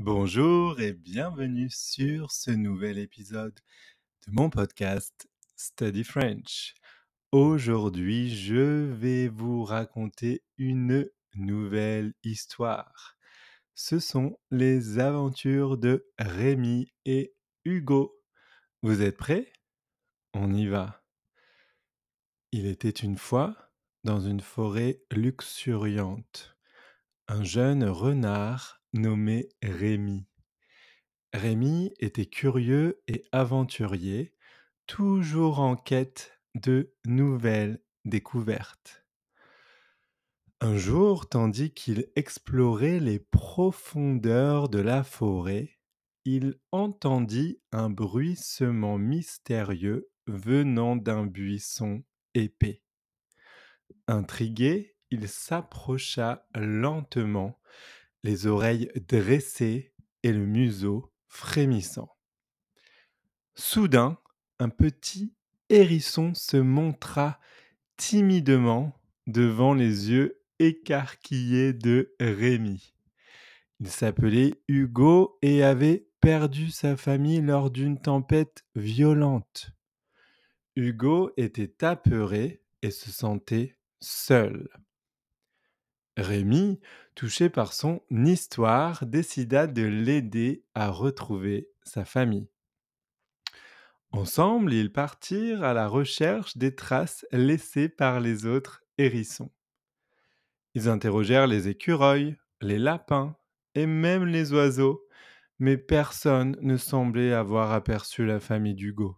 Bonjour et bienvenue sur ce nouvel épisode de mon podcast Study French. Aujourd'hui, je vais vous raconter une nouvelle histoire. Ce sont les aventures de Rémi et Hugo. Vous êtes prêts? On y va. Il était une fois, dans une forêt luxuriante, un jeune renard nommé Rémi. Rémi était curieux et aventurier, toujours en quête de nouvelles découvertes. Un jour, tandis qu'il explorait les profondeurs de la forêt, il entendit un bruissement mystérieux venant d'un buisson épais. Intrigué, il s'approcha lentement, les oreilles dressées et le museau frémissant. Soudain, un petit hérisson se montra timidement devant les yeux écarquillés de Rémi. Il s'appelait Hugo et avait perdu sa famille lors d'une tempête violente. Hugo était apeuré et se sentait seul. Rémi, touché par son histoire, décida de l'aider à retrouver sa famille. Ensemble, ils partirent à la recherche des traces laissées par les autres hérissons. Ils interrogèrent les écureuils, les lapins et même les oiseaux, mais personne ne semblait avoir aperçu la famille d'Hugo.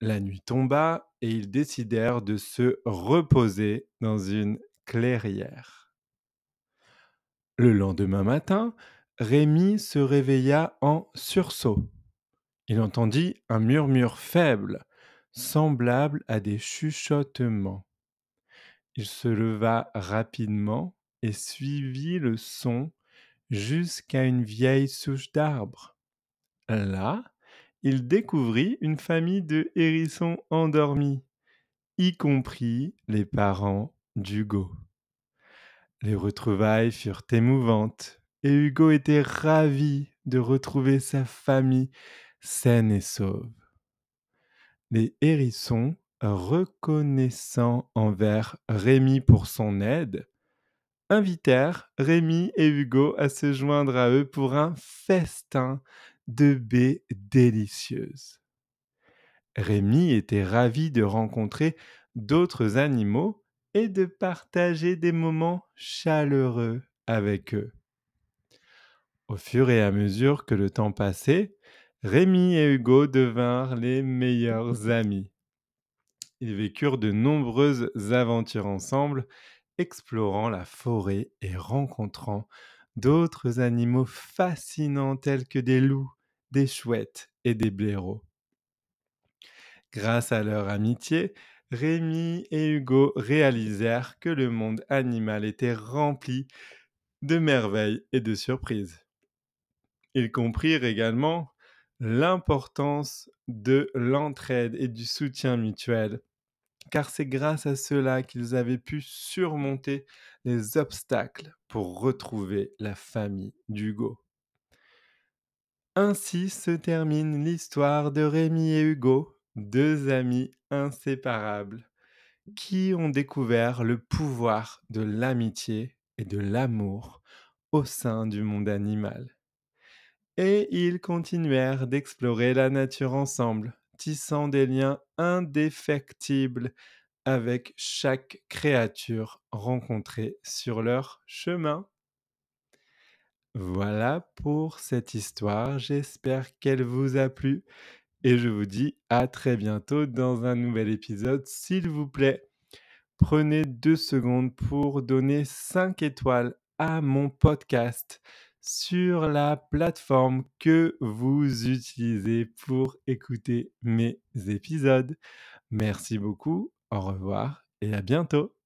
La nuit tomba et ils décidèrent de se reposer dans une Le lendemain matin, Rémi se réveilla en sursaut. Il entendit un murmure faible, semblable à des chuchotements. Il se leva rapidement et suivit le son jusqu'à une vieille souche d'arbre. Là, il découvrit une famille de hérissons endormis, y compris les parents d'Hugo. Les retrouvailles furent émouvantes et Hugo était ravi de retrouver sa famille saine et sauve. Les hérissons, reconnaissant envers Rémi pour son aide, invitèrent Rémi et Hugo à se joindre à eux pour un festin de baies délicieuses. Rémi était ravi de rencontrer d'autres animaux et de partager des moments chaleureux avec eux. Au fur et à mesure que le temps passait, Rémi et Hugo devinrent les meilleurs amis. Ils vécurent de nombreuses aventures ensemble, explorant la forêt et rencontrant d'autres animaux fascinants tels que des loups, des chouettes et des blaireaux. Grâce à leur amitié, Rémi et Hugo réalisèrent que le monde animal était rempli de merveilles et de surprises. Ils comprirent également l'importance de l'entraide et du soutien mutuel, car c'est grâce à cela qu'ils avaient pu surmonter les obstacles pour retrouver la famille d'Hugo. Ainsi se termine l'histoire de Rémi et Hugo, deux amis inséparables qui ont découvert le pouvoir de l'amitié et de l'amour au sein du monde animal. Et ils continuèrent d'explorer la nature ensemble, tissant des liens indéfectibles avec chaque créature rencontrée sur leur chemin. Voilà pour cette histoire, j'espère qu'elle vous a plu et je vous dis à très bientôt dans un nouvel épisode. S'il vous plaît, prenez deux secondes pour donner 5 étoiles à mon podcast sur la plateforme que vous utilisez pour écouter mes épisodes. Merci beaucoup, au revoir et à bientôt.